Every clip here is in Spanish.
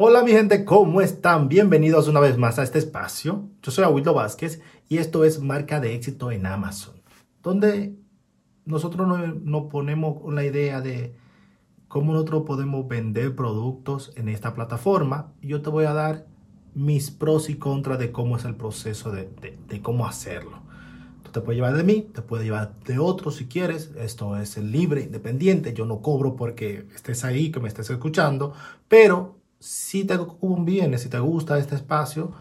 Hola mi gente, ¿cómo están? Bienvenidos una vez más a este espacio. Yo soy Aguildo Vázquez y esto es Marca de Éxito en Amazon, donde nosotros nos ponemos la idea de cómo nosotros podemos vender productos en esta plataforma. Yo te voy a dar mis pros y contras de cómo es el proceso de, cómo hacerlo. Tú te puedes llevar de mí, te puedes llevar de otros si quieres. Esto es libre, independiente. Yo no cobro porque estés ahí, que me estés escuchando, pero si te conviene, si te gusta este espacio,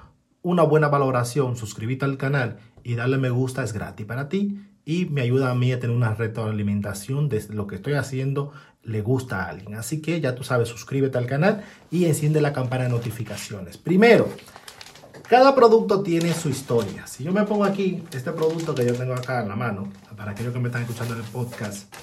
una buena valoración, suscríbete al canal y darle me gusta es gratis para ti y me ayuda a mí a tener una retroalimentación de lo que estoy haciendo le gusta a alguien. Así que ya tú sabes, suscríbete al canal y enciende la campana de notificaciones. Primero, cada producto tiene su historia. Si yo me pongo aquí este producto que yo tengo acá en la mano, para aquellos que me están escuchando en el podcast,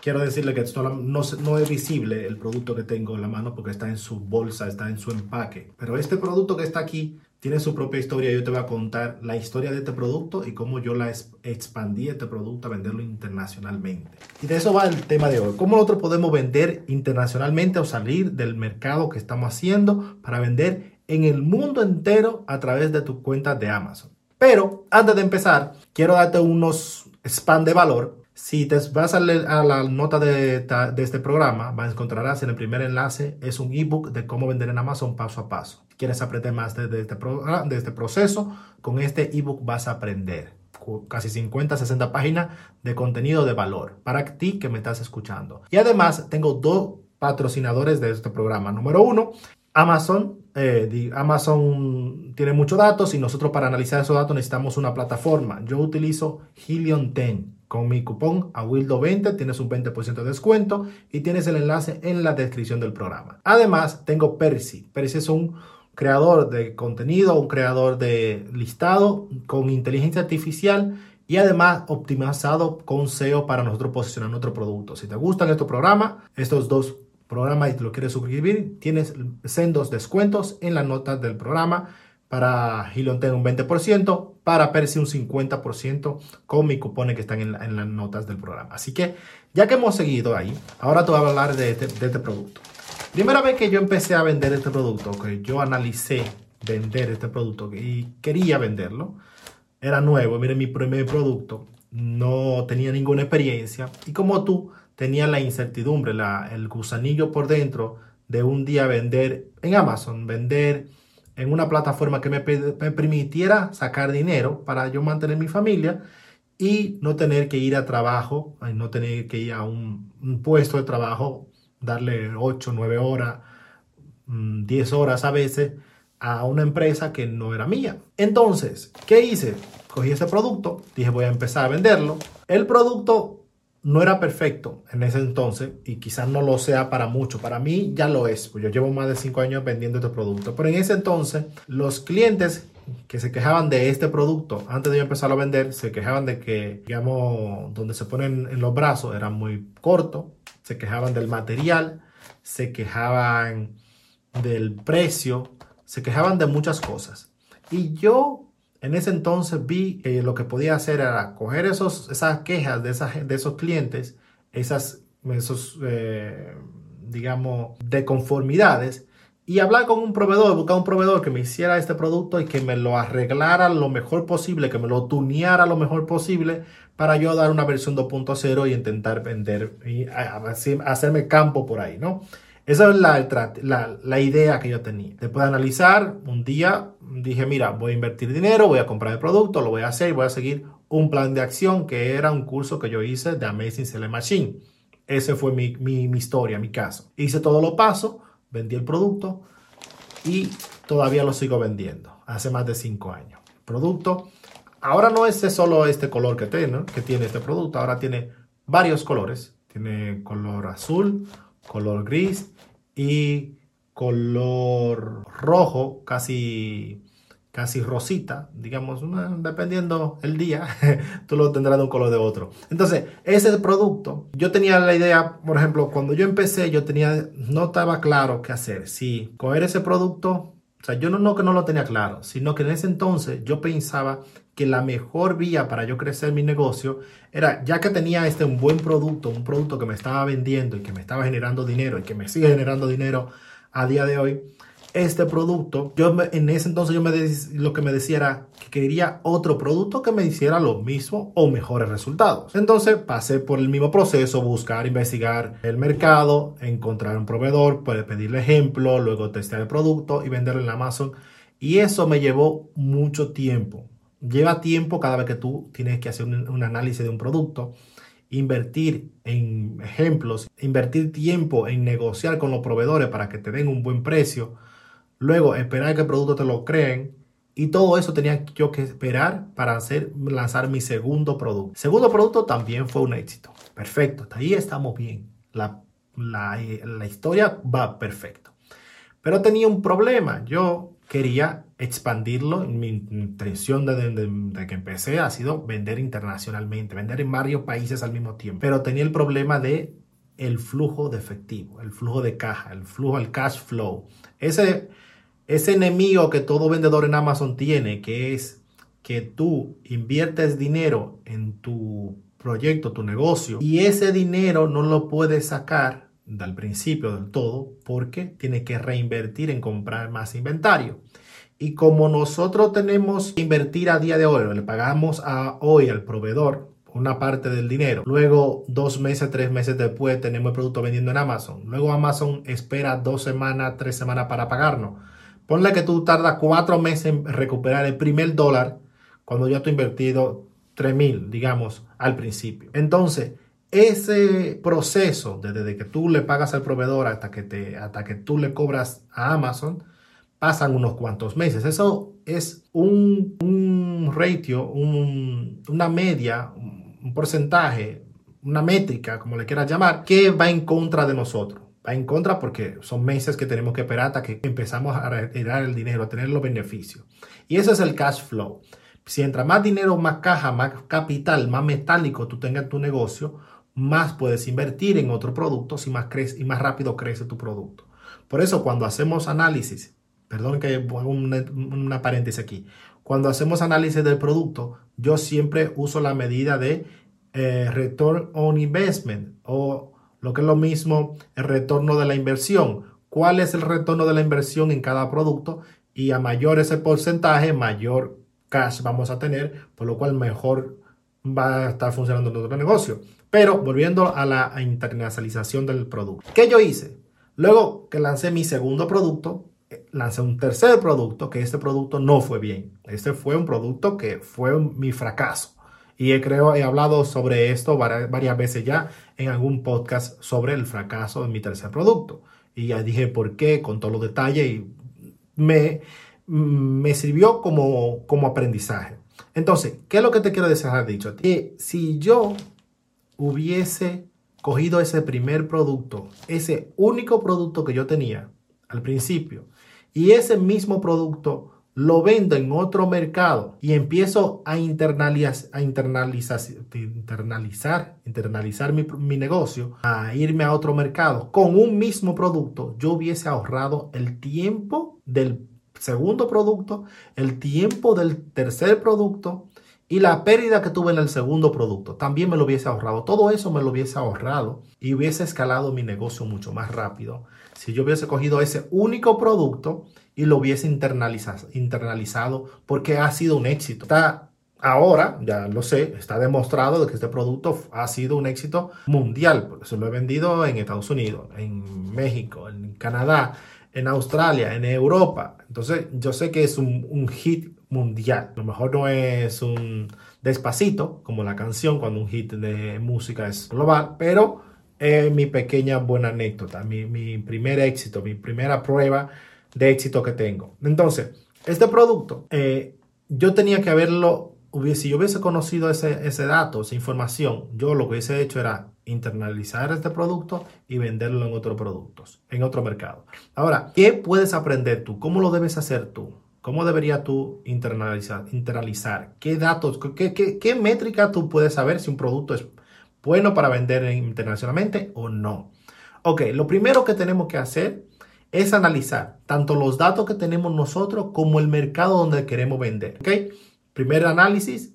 quiero decirle que esto no, no, es visible el producto que tengo en la mano porque está en su bolsa, está en su empaque. Pero este producto que está aquí tiene su propia historia. Yo te voy a contar la historia de este producto y cómo yo la expandí este producto a venderlo internacionalmente. Y de eso va el tema de hoy. ¿Cómo nosotros podemos vender internacionalmente o salir del mercado que estamos haciendo para vender en el mundo entero a través de tu cuenta de Amazon? Pero antes de empezar, quiero darte unos spam de valor si te vas a, leer a la nota de, de, este programa, encontrarás en el primer enlace, es un ebook de cómo vender en Amazon paso a paso. Quieres aprender más de, de este, de este proceso, con este ebook vas a aprender casi 50, 60 páginas de contenido de valor para ti que me estás escuchando. Y además tengo dos patrocinadores de este programa. Número uno, Amazon. Eh, Amazon tiene muchos datos y nosotros para analizar esos datos necesitamos una plataforma. Yo utilizo Helion 10 con mi cupón AWILDO20 tienes un 20% de descuento y tienes el enlace en la descripción del programa. Además, tengo Percy. Percy es un creador de contenido, un creador de listado con inteligencia artificial y además optimizado con SEO para nosotros posicionar nuestro producto. Si te gustan estos programas, estos dos programas y lo quieres suscribir, tienes sendos descuentos en las notas del programa para Hilon un 20%, para Percy un 50% con mi cupones que están en, las notas del programa. Así que ya que hemos seguido ahí, ahora te voy a hablar de este, de este producto. Primera vez que yo empecé a vender este producto, que yo analicé vender este producto y quería venderlo, era nuevo, mire mi primer producto, no tenía ninguna experiencia y como tú tenía la incertidumbre, la, el gusanillo por dentro de un día vender en Amazon, vender en una plataforma que me, permitiera sacar dinero para yo mantener mi familia y no tener que ir a trabajo, no tener que ir a un, puesto de trabajo, darle 8, 9 horas, 10 mm, horas a veces a una empresa que no era mía. Entonces, ¿qué hice? Cogí ese producto, dije voy a empezar a venderlo. El producto no era perfecto en ese entonces y quizás no lo sea para mucho. Para mí ya lo es, pues yo llevo más de cinco años vendiendo este producto. Pero en ese entonces los clientes que se quejaban de este producto antes de yo empezar a vender, se quejaban de que, digamos, donde se ponen en los brazos era muy corto, se quejaban del material, se quejaban del precio, se quejaban de muchas cosas. Y yo en ese entonces vi que lo que podía hacer era coger esos, esas quejas de, esas, de esos clientes, esas, esos, eh, digamos, de conformidades y hablar con un proveedor, buscar un proveedor que me hiciera este producto y que me lo arreglara lo mejor posible, que me lo tuneara lo mejor posible para yo dar una versión 2.0 y intentar vender y hacerme campo por ahí, ¿no? Esa es la, la, idea que yo tenía. Después de analizar, un día dije, mira, voy a invertir dinero, voy a comprar el producto, lo voy a hacer y voy a seguir un plan de acción que era un curso que yo hice de Amazing Selling Machine. Ese fue mi, mi, mi historia, mi caso. Hice todo lo paso, vendí el producto y todavía lo sigo vendiendo. Hace más de cinco años. Producto, ahora no es solo este color que tiene, que tiene este producto, ahora tiene varios colores. Tiene color azul, color gris y color rojo, casi, casi rosita, digamos, dependiendo el día, tú lo tendrás de un color de otro. Entonces, ese producto, yo tenía la idea, por ejemplo, cuando yo empecé, yo tenía, no estaba claro qué hacer, si coger ese producto, o sea, yo no, que no lo tenía claro, sino que en ese entonces yo pensaba que la mejor vía para yo crecer mi negocio era, ya que tenía este un buen producto, un producto que me estaba vendiendo y que me estaba generando dinero y que me sigue generando dinero a día de hoy este producto, yo en ese entonces yo me lo que me decía era que quería otro producto que me hiciera lo mismo o mejores resultados. Entonces pasé por el mismo proceso, buscar, investigar el mercado, encontrar un proveedor, puede pedirle ejemplo, luego testear el producto y venderlo en Amazon. Y eso me llevó mucho tiempo. Lleva tiempo cada vez que tú tienes que hacer un, análisis de un producto invertir en ejemplos, invertir tiempo en negociar con los proveedores para que te den un buen precio, Luego, esperar que el producto te lo creen. Y todo eso tenía yo que esperar para hacer, lanzar mi segundo producto. Segundo producto también fue un éxito. Perfecto, ahí estamos bien. La, la, la historia va perfecto. Pero tenía un problema. Yo quería expandirlo. Mi intención desde de, que empecé ha sido vender internacionalmente, vender en varios países al mismo tiempo. Pero tenía el problema de el flujo de efectivo, el flujo de caja, el flujo, el cash flow. Ese ese enemigo que todo vendedor en Amazon tiene, que es que tú inviertes dinero en tu proyecto, tu negocio, y ese dinero no lo puedes sacar del principio del todo porque tiene que reinvertir en comprar más inventario. Y como nosotros tenemos que invertir a día de hoy, le pagamos a hoy al proveedor una parte del dinero. Luego, dos meses, tres meses después, tenemos el producto vendiendo en Amazon. Luego Amazon espera dos semanas, tres semanas para pagarnos. Ponle que tú tardas cuatro meses en recuperar el primer dólar cuando ya tú has invertido 3 mil, digamos, al principio. Entonces, ese proceso desde que tú le pagas al proveedor hasta que, te, hasta que tú le cobras a Amazon, pasan unos cuantos meses. Eso es un, un ratio, una media, un porcentaje, una métrica, como le quieras llamar, que va en contra de nosotros en contra porque son meses que tenemos que esperar hasta que empezamos a retirar el dinero, a tener los beneficios. Y ese es el cash flow. Si entra más dinero, más caja, más capital, más metálico tú tengas en tu negocio, más puedes invertir en otros productos y más, crece, y más rápido crece tu producto. Por eso cuando hacemos análisis, perdón que una, una paréntesis aquí, cuando hacemos análisis del producto, yo siempre uso la medida de eh, return on investment o lo que es lo mismo el retorno de la inversión. ¿Cuál es el retorno de la inversión en cada producto? Y a mayor ese porcentaje, mayor cash vamos a tener, por lo cual mejor va a estar funcionando nuestro negocio. Pero volviendo a la internacionalización del producto. ¿Qué yo hice? Luego que lancé mi segundo producto, eh, lancé un tercer producto, que este producto no fue bien. Este fue un producto que fue mi fracaso. Y he, creo, he hablado sobre esto varias, veces ya en algún podcast sobre el fracaso de mi tercer producto. Y ya dije por qué, con todos los detalles, y me, me sirvió como, como aprendizaje. Entonces, ¿qué es lo que te quiero dejar dicho? Que si yo hubiese cogido ese primer producto, ese único producto que yo tenía al principio, y ese mismo producto lo vendo en otro mercado y empiezo a, internalizar, a internalizar, internalizar, internalizar mi, mi, negocio, a irme a otro mercado con un mismo producto, yo hubiese ahorrado el tiempo del segundo producto, el tiempo del tercer producto y la pérdida que tuve en el segundo producto. También me lo hubiese ahorrado. Todo eso me lo hubiese ahorrado y hubiese escalado mi negocio mucho más rápido si yo hubiese cogido ese único producto y lo hubiese internalizado, internalizado porque ha sido un éxito. Está ahora, ya lo sé, está demostrado de que este producto ha sido un éxito mundial. Eso lo he vendido en Estados Unidos, en México, en Canadá, en Australia, en Europa. Entonces yo sé que es un, hit mundial. A lo mejor no es un despacito como la canción cuando un hit de música es global, pero es mi pequeña buena anécdota, mi, mi primer éxito, mi primera prueba de éxito que tengo. Entonces, este producto, eh, yo tenía que haberlo, si yo hubiese conocido ese, ese dato, esa información, yo lo que hubiese hecho era internalizar este producto y venderlo en otros productos, en otro mercado. Ahora, ¿qué puedes aprender tú? ¿Cómo lo debes hacer tú? ¿Cómo deberías tú internalizar? internalizar? ¿Qué datos, qué, qué, qué métrica tú puedes saber si un producto es bueno para vender internacionalmente o no? Ok, lo primero que tenemos que hacer es analizar tanto los datos que tenemos nosotros como el mercado donde queremos vender. ¿ok? Primer análisis,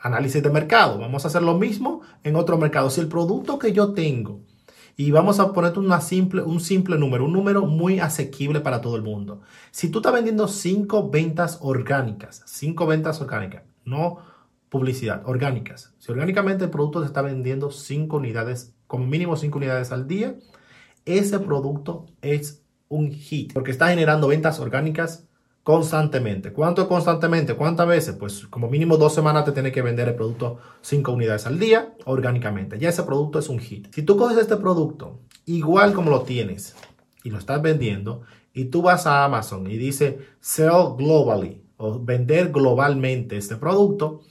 análisis de mercado. Vamos a hacer lo mismo en otro mercado. Si el producto que yo tengo Y vamos a ponerte una simple, un simple número, un número muy asequible para todo el mundo. Si tú estás vendiendo cinco ventas orgánicas, cinco ventas orgánicas, no publicidad, orgánicas. Si orgánicamente el producto se está vendiendo cinco unidades, como mínimo cinco unidades al día, ese producto es un hit porque está generando ventas orgánicas constantemente. ¿Cuánto constantemente? ¿Cuántas veces? Pues como mínimo dos semanas te tiene que vender el producto 5 unidades al día orgánicamente. Ya ese producto es un hit. Si tú coges este producto igual como lo tienes y lo estás vendiendo y tú vas a Amazon y dice sell globally o vender globalmente este producto,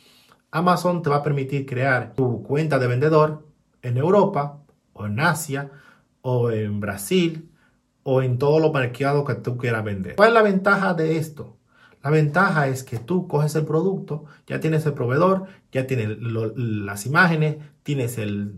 Amazon te va a permitir crear tu cuenta de vendedor en Europa o en Asia o en Brasil o en todos los mercados que tú quieras vender. ¿Cuál es la ventaja de esto? La ventaja es que tú coges el producto, ya tienes el proveedor, ya tienes las imágenes, tienes el,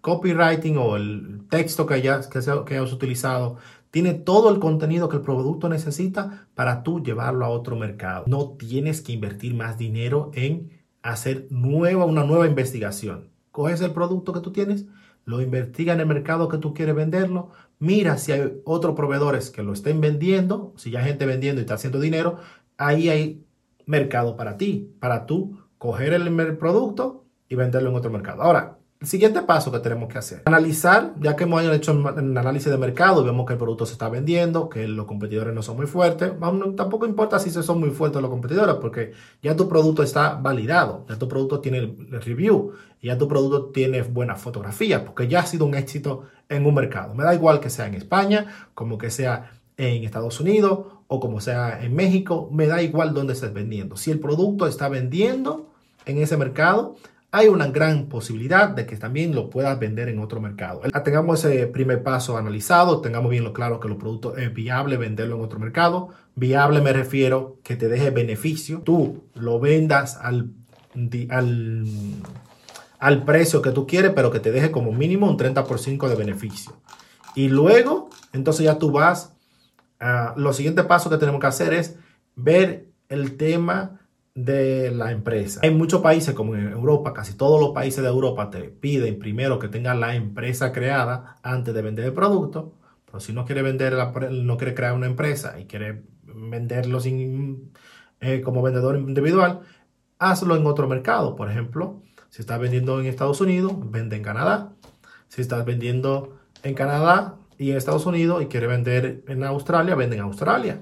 copywriting o el texto que hayas, que, hayas utilizado, tiene todo el contenido que el producto necesita para tú llevarlo a otro mercado. No tienes que invertir más dinero en hacer nueva, una nueva investigación. Coges el producto que tú tienes, lo investiga en el mercado que tú quieres venderlo, mira si hay otros proveedores que lo estén vendiendo, si ya hay gente vendiendo y está haciendo dinero, ahí hay mercado para ti, para tú coger el producto y venderlo en otro mercado. Ahora, el siguiente paso que tenemos que hacer, analizar, ya que hemos hecho un análisis de mercado vemos que el producto se está vendiendo, que los competidores no son muy fuertes, tampoco importa si son muy fuertes los competidores, porque ya tu producto está validado, ya tu producto tiene el review, ya tu producto tiene buenas fotografías, porque ya ha sido un éxito en un mercado. Me da igual que sea en España, como que sea en Estados Unidos o como sea en México, me da igual dónde estés vendiendo. Si el producto está vendiendo en ese mercado, hay una gran posibilidad de que también lo puedas vender en otro mercado. Tengamos ese primer paso analizado, tengamos bien lo claro que los productos es viable venderlo en otro mercado. Viable me refiero que te deje beneficio, tú lo vendas al, al, al precio que tú quieres, pero que te deje como mínimo un 30% de beneficio. Y luego, entonces ya tú vas, a, los siguientes pasos que tenemos que hacer es ver el tema de la empresa. Hay muchos países como en Europa, casi todos los países de Europa te piden primero que tengas la empresa creada antes de vender el producto. Pero si no quiere vender, no quiere crear una empresa y quiere venderlo sin, eh, como vendedor individual, hazlo en otro mercado. Por ejemplo, si estás vendiendo en Estados Unidos, vende en Canadá. Si estás vendiendo en Canadá y en Estados Unidos y quiere vender en Australia, vende en Australia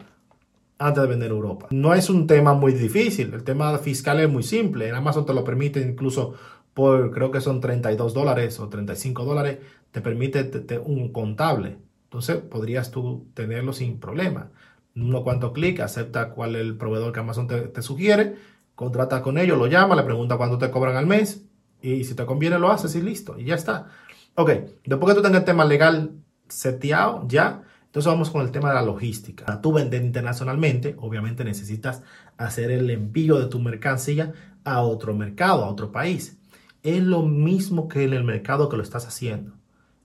antes de vender en Europa. No es un tema muy difícil, el tema fiscal es muy simple. En Amazon te lo permite incluso por, creo que son 32 dólares o 35 dólares, te permite un contable. Entonces podrías tú tenerlo sin problema. Uno cuanto clic, acepta cuál es el proveedor que Amazon te, sugiere, contrata con ellos, lo llama, le pregunta cuánto te cobran al mes y si te conviene lo haces y listo, y ya está. Ok, después que tú tengas el tema legal seteado, ya entonces vamos con el tema de la logística. Para tú vender internacionalmente, obviamente necesitas hacer el envío de tu mercancía a otro mercado, a otro país. Es lo mismo que en el mercado que lo estás haciendo.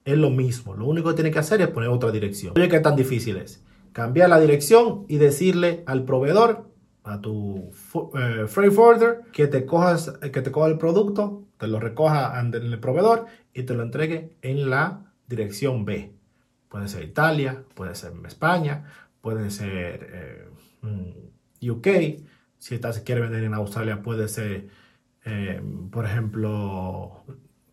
Es lo mismo. Lo único que tienes que hacer es poner otra dirección. Oye, ¿qué tan difícil es? Cambiar la dirección y decirle al proveedor, a tu eh, freight forwarder, que te, cojas, que te coja el producto, te lo recoja en el proveedor y te lo entregue en la dirección B. Puede ser Italia, puede ser España, puede ser eh, mm, UK. Si estás, quiere vender en Australia, puede ser, eh, por ejemplo,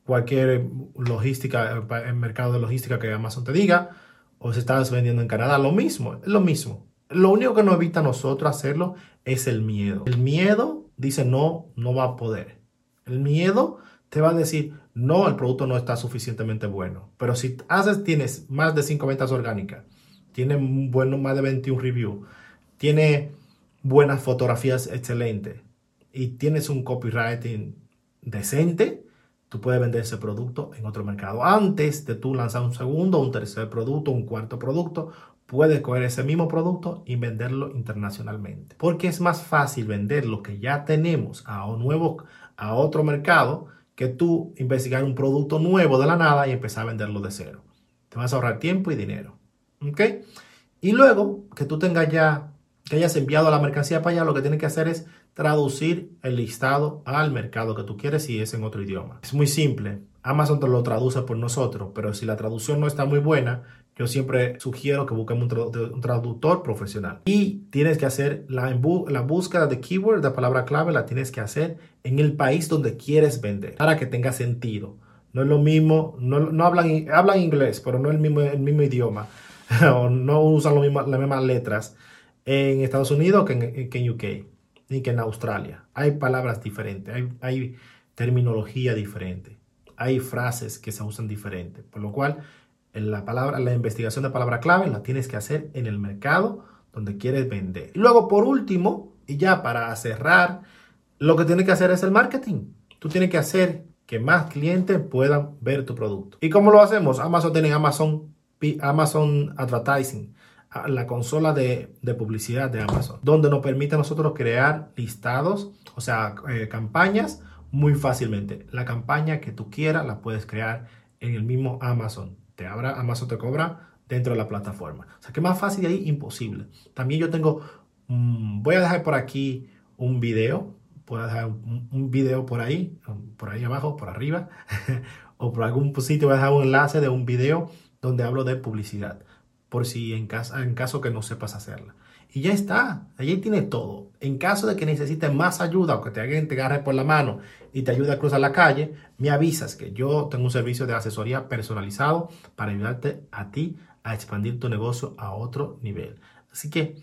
cualquier logística, el eh, mercado de logística que Amazon te diga. O si estás vendiendo en Canadá, lo mismo, lo mismo. Lo único que nos evita a nosotros hacerlo es el miedo. El miedo dice no, no va a poder. El miedo te va a decir, no, el producto no está suficientemente bueno. Pero si haces, tienes más de 5 ventas orgánicas, tiene bueno, más de 21 reviews, tiene buenas fotografías excelentes y tienes un copywriting decente, tú puedes vender ese producto en otro mercado. Antes de tú lanzar un segundo, un tercer producto, un cuarto producto, puedes coger ese mismo producto y venderlo internacionalmente. Porque es más fácil vender lo que ya tenemos a, un nuevo, a otro mercado que tú investigar un producto nuevo de la nada y empezar a venderlo de cero. Te vas a ahorrar tiempo y dinero. ¿Ok? Y luego que tú tengas ya, que hayas enviado la mercancía para allá, lo que tienes que hacer es traducir el listado al mercado que tú quieres si es en otro idioma. Es muy simple. Amazon te lo traduce por nosotros, pero si la traducción no está muy buena, yo siempre sugiero que busquemos un, traductor profesional. Y tienes que hacer la, la búsqueda de keyword, de palabra clave, la tienes que hacer en el país donde quieres vender, para que tenga sentido. No es lo mismo, no, hablan, hablan inglés, pero no el mismo, el mismo idioma, o no usan las mismas letras en Estados Unidos que en, que en UK, ni que en Australia. Hay palabras diferentes, hay, hay terminología diferente, hay frases que se usan diferente, por lo cual la, palabra, la investigación de palabra clave la tienes que hacer en el mercado donde quieres vender. Y luego, por último, y ya para cerrar, lo que tienes que hacer es el marketing. Tú tienes que hacer que más clientes puedan ver tu producto. ¿Y cómo lo hacemos? Amazon tiene Amazon, Amazon Advertising, la consola de, publicidad de Amazon, donde nos permite a nosotros crear listados, o sea, eh, campañas muy fácilmente. La campaña que tú quieras la puedes crear en el mismo Amazon te abra, Amazon te cobra dentro de la plataforma. O sea, que más fácil de ahí, imposible. También yo tengo, mm, voy a dejar por aquí un video, puedo dejar un, video por ahí, por ahí abajo, por arriba, o por algún sitio voy a dejar un enlace de un video donde hablo de publicidad, por si en en caso que no sepas hacerla. Y ya está, allí tiene todo. En caso de que necesites más ayuda o que te alguien te agarre por la mano y te ayude a cruzar la calle, me avisas que yo tengo un servicio de asesoría personalizado para ayudarte a ti a expandir tu negocio a otro nivel. Así que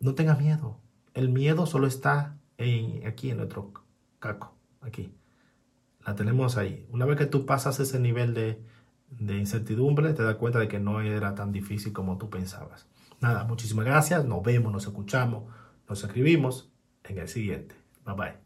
no tengas miedo. El miedo solo está aquí en nuestro caco, aquí. La tenemos ahí. Una vez que tú pasas ese nivel de, de incertidumbre, te das cuenta de que no era tan difícil como tú pensabas. Nada, muchísimas gracias. Nos vemos, nos escuchamos, nos escribimos en el siguiente. Bye bye.